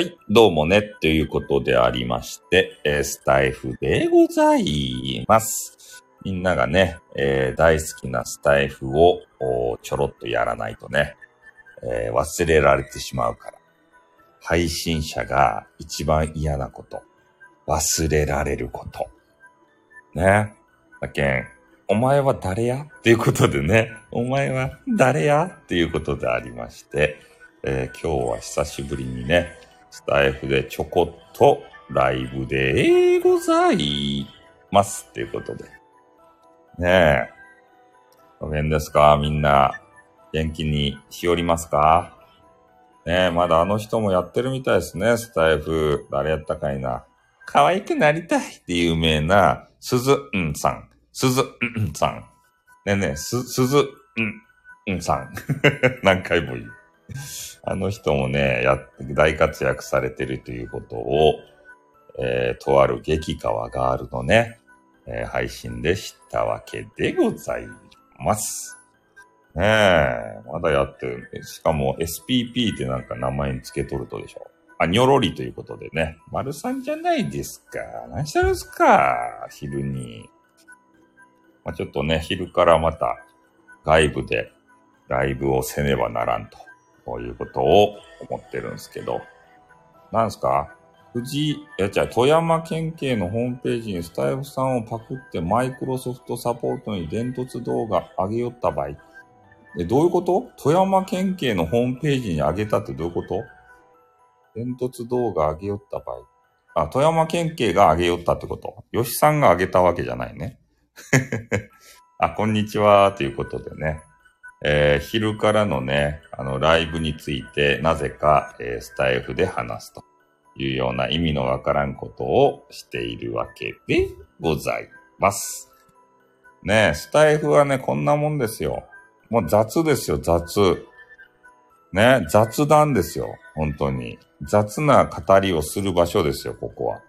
はい、どうもね、ということでありまして、えースタイフでございます。みんながね、えー大好きなスタイフをちょろっとやらないとね、えー忘れられてしまうから。配信者が一番嫌なこと。忘れられること。ね。だけん、お前は誰や？っていうことでね、お前は誰や？っていうことでありまして、えー今日は久しぶりにね、スタイフでちょこっとライブでございますっていうことで。ねえ。お元ですかみんな。元気にしおりますか？ねえ、まだあの人もやってるみたいですね、スタイフ。誰やったかいな。可愛くなりたいって有名な、鈴んさん。鈴んさん。ねえねえ、す、鈴んんさん。何回も言う。あの人もね、や、大活躍されてるということを、えーとある激川ガールのね、えー配信で知ったわけでございます。ねえ、まだやって。しかも SPP ってなんか名前に付けとるとでしょ。あ、にょろりということでね。丸さんじゃないですか。何してるんすか？昼に。まあ、ちょっとね、昼からまた外部でライブをせねばならんと。こういうことを思ってるんですけど。なんすか？藤井、いや、じゃあ、富山県警のホームページにスタイフさんをパクってマイクロソフトサポートに伝突動画上げよった場合。え、どういうこと？富山県警のホームページに上げたってどういうこと？伝突動画上げよった場合。あ、富山県警が上げよったってこと吉さんが上げたわけじゃないね。あ、こんにちは、ということでね。えー昼からのね、あの、ライブについて、なぜか、えースタイフで話すというような意味のわからんことをしているわけでございます。ね、スタイフはね、こんなもんですよ。もう雑ですよ、雑。ね、雑談ですよ、本当に。雑な語りをする場所ですよ、ここは。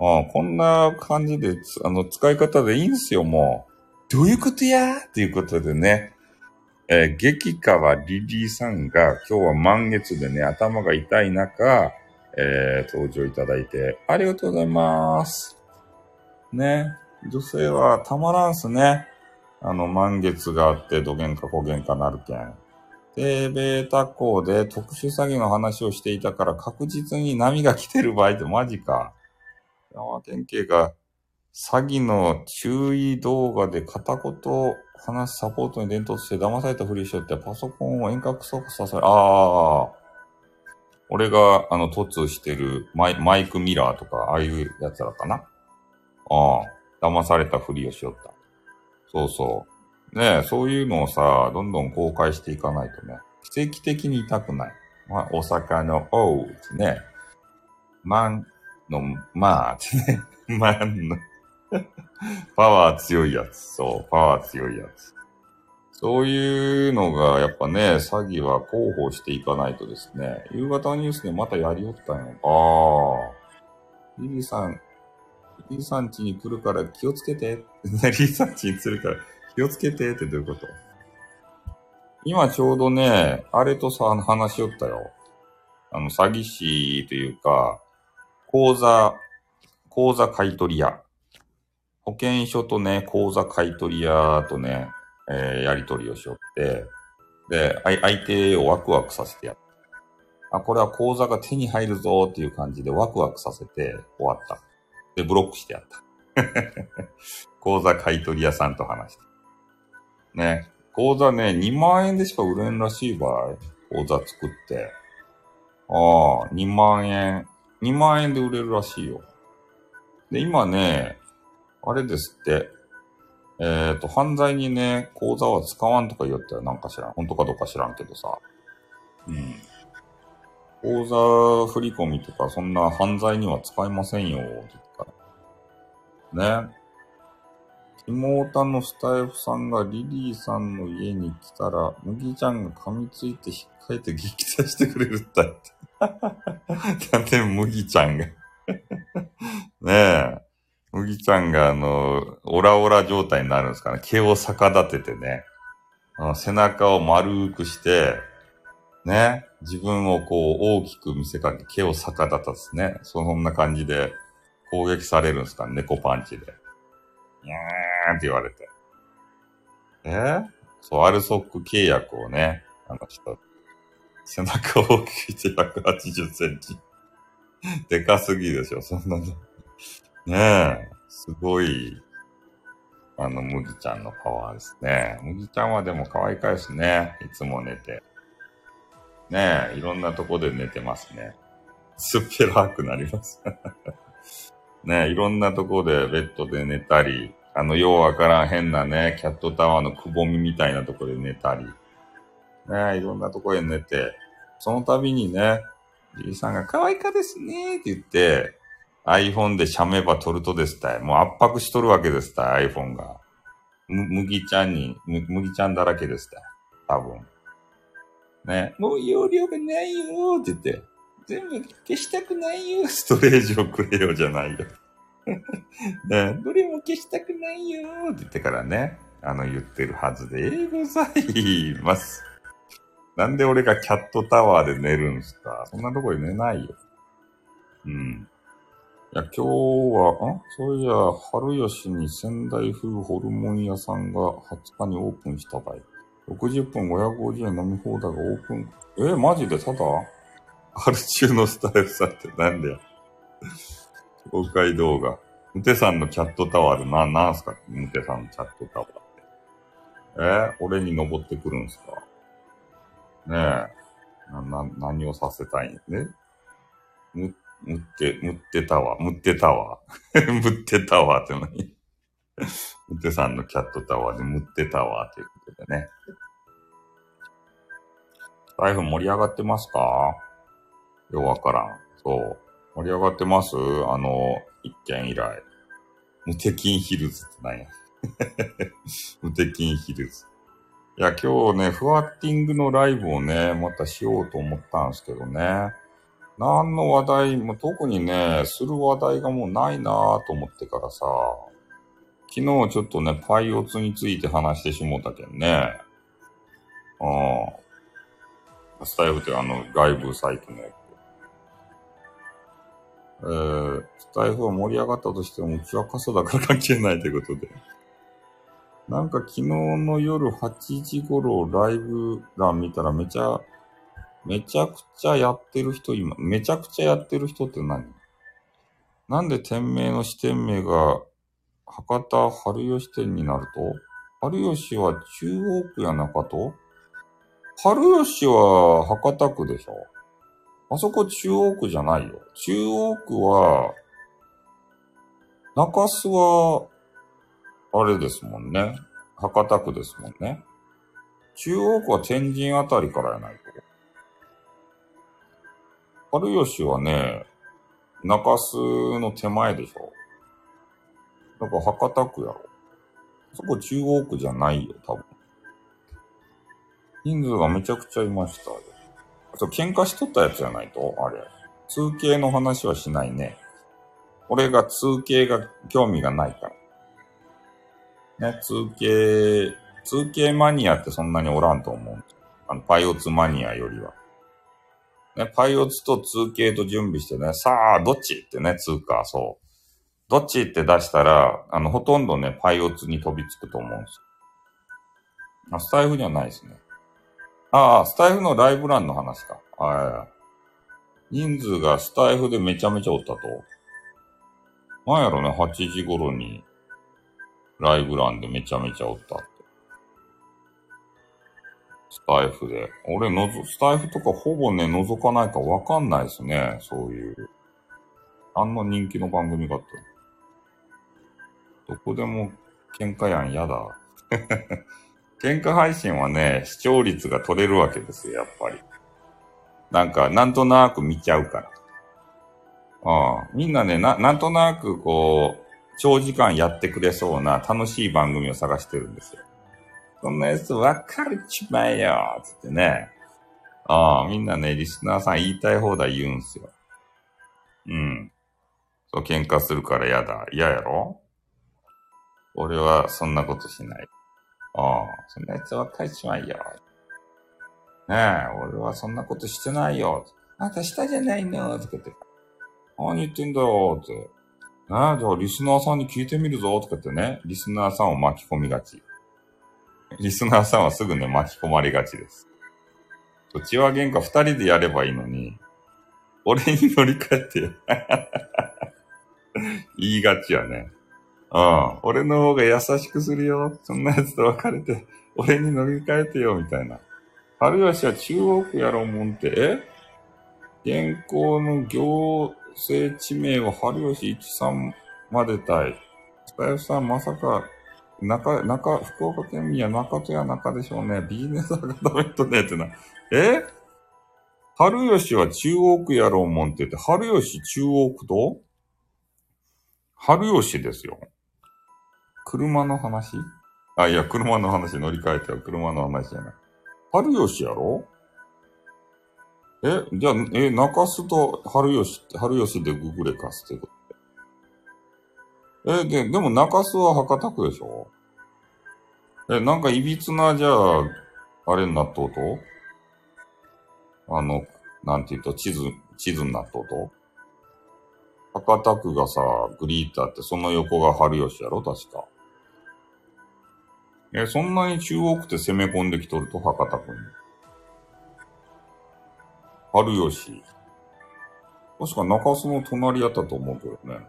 ああこんな感じで、あの、使い方でいいんですよ、もう。どういうことやっていうことでね。えー激川リリーさんが今日は満月でね、頭が痛い中、えー登場いただいて、ありがとうございます。ね。女性はたまらんすね。あの、満月があって、どげんかこげんかなるけん。で、ベータ校で特殊詐欺の話をしていたから確実に波が来てる場合ってマジか。山県警が詐欺の注意動画で片言話サポートに伝統して騙されたふりしよってパソコンを遠隔操作させる。ああ。俺があの突してるマイマイクミラーとか、ああいうやつらかな。ああ。騙されたふりをしよった。そうそう。ねえ、そういうのをさ、どんどん公開していかないとね。奇跡的に痛くない。まあ、大阪のおうってね。マンの、まあってね。マンの。パワー強いやつ。そう、パワー強いやつ。そういうのが、やっぱね、詐欺は広報していかないとですね、夕方のニュースでまたやりよったんよ。ああ。リリーさん、リリーさん家に来るから気をつけて。リリーさん家に来るから気をつけてってどういうこと？今ちょうどね、あれとさ、話しよったよ。あの、詐欺師というか、口座、口座買取屋。保険証とね、口座買取屋とね、えーやり取りをしよって、で、相手をワクワクさせてやった。あ、これは口座が手に入るぞっていう感じでワクワクさせて終わった。で、ブロックしてやった。口座買取屋さんと話して。ね、口座ね、2万円でしか売れんらしい場合、口座作って。ああ、2万円。2万円で売れるらしいよ。で、今ね、あれですって、えっ、と、犯罪にね、口座は使わんとか言ったよ。なんか知らん。本当かどうか知らんけどさ。うん。口座振り込みとか、そんな犯罪には使いませんよ、って言ったか。ね。妹のスタイフさんがリリーさんの家に来たら、麦ちゃんが噛みついて引っかいて撃退してくれるったって。なんで麦ちゃんが。ねえ。麦ちゃんがあの、オラオラ状態になるんですかね。毛を逆立ててね。背中を丸くして、ね。自分をこう大きく見せかけ、毛を逆立たすね。そんな感じで攻撃されるんですか猫パンチで。にゃーんって言われて。え？そう、アルソック契約をね、あの人、背中大きくして180センチ。でかすぎでしょ、そんなの。ねえ、すごい、あの、麦ちゃんのパワーですね。麦ちゃんはでも可愛いかですね。いつも寝て。ねえ、いろんなとこで寝てますね。すっぺらくなります。ねえ、いろんなとこでベッドで寝たり、あの、ようわからん変なね、キャットタワーのくぼみみたいなとこで寝たり、ねえいろんなとこで寝て、その度にね、じいさんが可愛いかですねって言って、iPhone でしゃめば撮るとですたい。もう圧迫しとるわけですたい、iPhone が。む、麦ちゃんに、む、麦ちゃんだらけですたい。多分。ね。もう容量がないよーって言って、全部消したくないよ。ストレージをくれよじゃないよ。ね。どれも消したくないよーって言ってからね、あの言ってるはずでございます。なんで俺がキャットタワーで寝るんすかそんなとこで寝ないよ。うん。いや、今日は、んそういや、春吉に仙台風ホルモン屋さんが20日にオープンした場合。60分550円飲み放題がオープン。え、マジでただ？春中のスタイルさってなんだよ。紹介動画。ムテさんのキャットタワーでな、なんすか？ムテさんのキャットタワーって。えー、俺に登ってくるんすか？ねえ。な、な、何をさせたいん？ねむ、むって、むってたわ。むってたわ。むってたわって何むってさんのキャットタワーでむってたわということでね。台風盛り上がってますか？ようわからん。そう。盛り上がってます？あの、一件以来。無敵ヒルズって何や？無敵ヒルズ。いや、今日ね、フワッティングのライブをね、またしようと思ったんですけどね。何の話題も特にね、する話題がもうないなぁと思ってからさ、昨日ちょっとね、パイオツについて話してしもうたけんね。うん。スタイフってあの、外部サイトのやつ。えー、スタイフは盛り上がったとしても、うちは傘だから関係ないということで。なんか昨日の夜8時頃ライブ欄見たらめちゃ、めちゃくちゃやってる人今、めちゃくちゃやってる人って何？なんで店名の支店名が博多春吉店になると？春吉は中央区や中と春吉は博多区でしょ？あそこ中央区じゃないよ。中央区は、中洲はあれですもんね。博多区ですもんね。中央区は天神あたりからやないと。春吉はね、中洲の手前でしょ。だから博多区やろ。そこ中央区じゃないよ、多分。人数がめちゃくちゃいました。あと、喧嘩しとったやつじゃないとあれ。通形の話はしないね。俺が通形が興味がないから。ね、通形、通形マニアってそんなにおらんと思う。あの、パイオツマニアよりは。ね、パイオツと通形と準備してね、さあ、どっちってね、通貨、そう。どっちって出したら、あの、ほとんどね、パイオツに飛びつくと思うんですよ。あ、スタイフにはないですね。ああ、スタイフのライブ欄の話か。はい。人数がスタイフでめちゃめちゃおったと。なんやろね、8時頃にライブ欄でめちゃめちゃおったって。スタイフで。俺のぞ、スタイフとかほぼね、覗かないかわかんないですね。そういう。あんな人気の番組があって。どこでも喧嘩やん、やだ。喧嘩配信はね、視聴率が取れるわけですよ、やっぱり。なんか、なんとなく見ちゃうから。ああみんなね、な、なんとなくこう、長時間やってくれそうな楽しい番組を探してるんですよ。そんなやつわかるちまえよつってね。ああ、みんなね、リスナーさん言いたい放題言うんすよ。うん。そう、喧嘩するから嫌だ。嫌やろ？俺はそんなことしない。ああ、そんなやつわかるちまえよ。ねえ、俺はそんなことしてないよ。あんた下じゃないのとかって。何言ってんだよって。ねえ、じゃあリスナーさんに聞いてみるぞとかってね、リスナーさんを巻き込みがち。リスナーさんはすぐね、巻き込まれがちです。土地は喧嘩二人でやればいいのに、俺に乗り換えてよ。言いがちやね。うん。俺の方が優しくするよ。そんな奴と別れて、俺に乗り換えてよ、みたいな。春吉は中央区やろうもんて、え？現行の行政地名は春吉一さんまでたい。スタイフさん、まさか、中、中、福岡県民は中戸や中でしょうね。ビジネスアカダメットねってな。え？春吉は中央区やろうもんって言って、春吉中央区と？春吉ですよ。車の話？あ、いや、車の話乗り換えては車の話じゃない。春吉やろ？え、じゃあ、え、中洲と春吉って、春吉でググレかすってこと？え、で、でも中洲は博多区でしょ？え、なんかいびつな、じゃあ、あれになっとうと？あの、なんて言うと、地図、地図になっとうと？博多区がさ、グリーターって、その横が春吉やろ？確か。え、そんなに中央区って攻め込んできとると、博多区に。春吉。確か中洲の隣やったと思うけどね。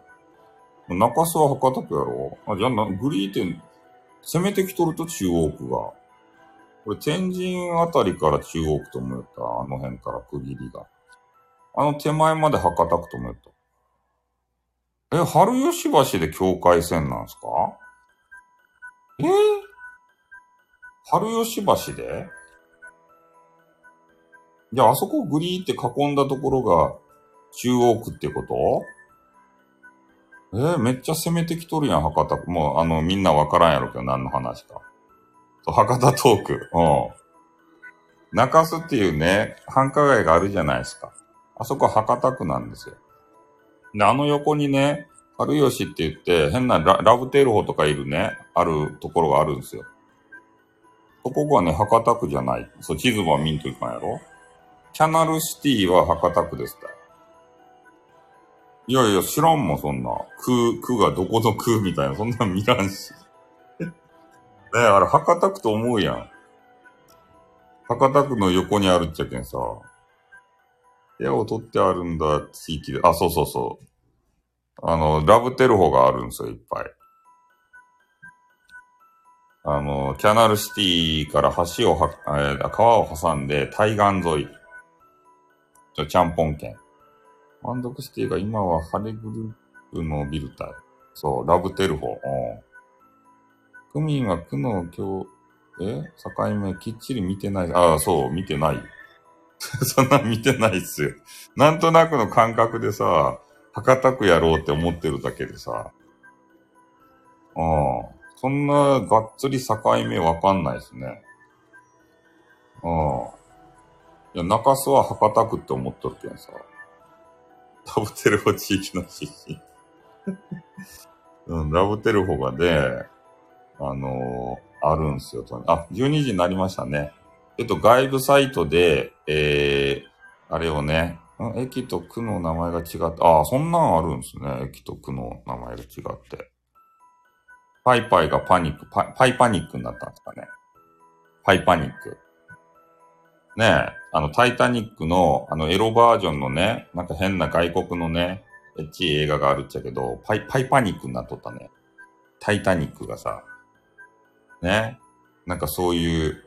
中洲は博多区やろ？あ、じゃあな、グリーって攻めてきとると中央区が。これ天神あたりから中央区と思った。あの辺から区切りが。あの手前まで博多区と思った。え、春吉橋で境界線なんすか？え？ー、春吉橋で？じゃあ、あそこグリーって囲んだところが中央区ってこと？えー、めっちゃ攻めてきとるやん、博多区。もう、あの、みんなわからんやろけど、何の話か。そう、博多トーク。うん。中洲っていうね、繁華街があるじゃないですか。あそこ博多区なんですよ。で、あの横にね、春吉って言って、変なラブテールホとかいるね、あるところがあるんですよ。そこがね、博多区じゃない。そう、地図は見んといかんやろキャナルシティは博多区ですからいやいや、知らんもん、そんな。区、区がどこの区みたいな、そんなん見らんし。ねえ、あれ、博多区と思うやん。博多区の横にあるっちゃけんさ。部屋を取ってあるんだ、地域で。あ、そうそうそう。あの、ラブテルホがあるんですよ、いっぱい。あの、キャナルシティから橋をは、えー、川を挟んで対岸沿い。ちょ、ちゃんぽん県。ワンドクシティが今はハレグループのビルタイ。そう、ラブテルホ。うん。区民は区の境、え境目きっちり見てない。ああ、そう、見てない。そんな見てないっすよ。なんとなくの感覚でさ、博多区やろうって思ってるだけでさ。うん。そんながっつり境目わかんないですね。うん。いや、中洲は博多区って思っとるけんさ。ラブテルホ地域の出身うん、ラブテルホがね、あのー、あるんすよ。あ、12時になりましたね。えっと、外部サイトで、えー、あれをね、駅と区の名前が違って、ああ、そんなんあるんですね。駅と区の名前が違って。パイパイがパニック、パパイパニックになったんですかね。パイパニック。ね、あの、タイタニックの、あの、エロバージョンのね、なんか変な外国のね、エッチ映画があるっちゃけど、パイ、パイパニックになっとったね。タイタニックがさ、ね。なんかそういう、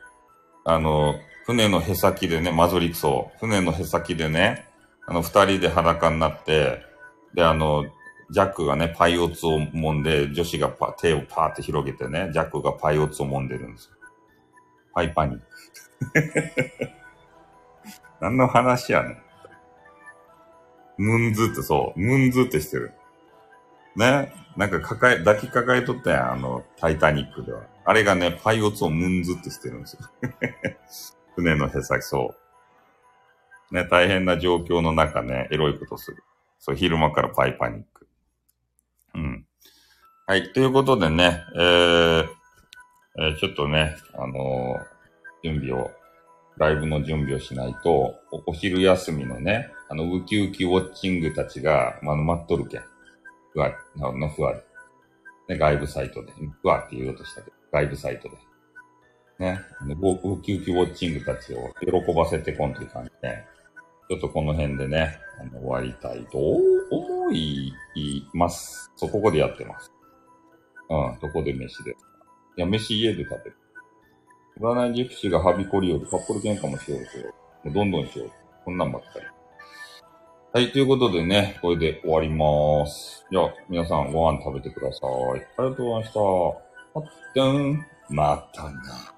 あの、船のへさきでね、マゾリクソ、船のへさきでね、あの、二人で裸になって、で、あの、ジャックがね、パイオツを揉んで、女子がパ手をパーって広げてね、ジャックがパイオツを揉んでるんですよ。パイパニック。何の話やねん。ムンズってそう、ムンズってしてる。ね。なんか抱え、抱きかかえとったやん、あの、タイタニックでは。あれがね、パイオツをムンズってしてるんですよ。船のへさき、そう。ね、大変な状況の中ね、エロいことする。そう、昼間からパイパニック。うん。はい、ということでね、えー、えー、ちょっとね、あのー、準備をライブの準備をしないと、お昼休みのね、あの、ウキウキウォッチングたちが、まあ、待っとるけん。ふわ、のふわね、外部サイトで。ふわって言おうとしたけど、外部サイトで。ね、ウキウキウォッチングたちを喜ばせてこんといかんね。ちょっとこの辺でね、あの終わりたいと思います。そう、ここでやってます。うん、どこで飯で。いや、飯家で食べる。占いジプシーがはびこりよりカップル喧嘩もしようしよ。もうどんどんしよう。こんなんばっかり。はい、ということでね、これで終わります。じゃあ、皆さんご飯食べてください。ありがとうございました。まったん、またな。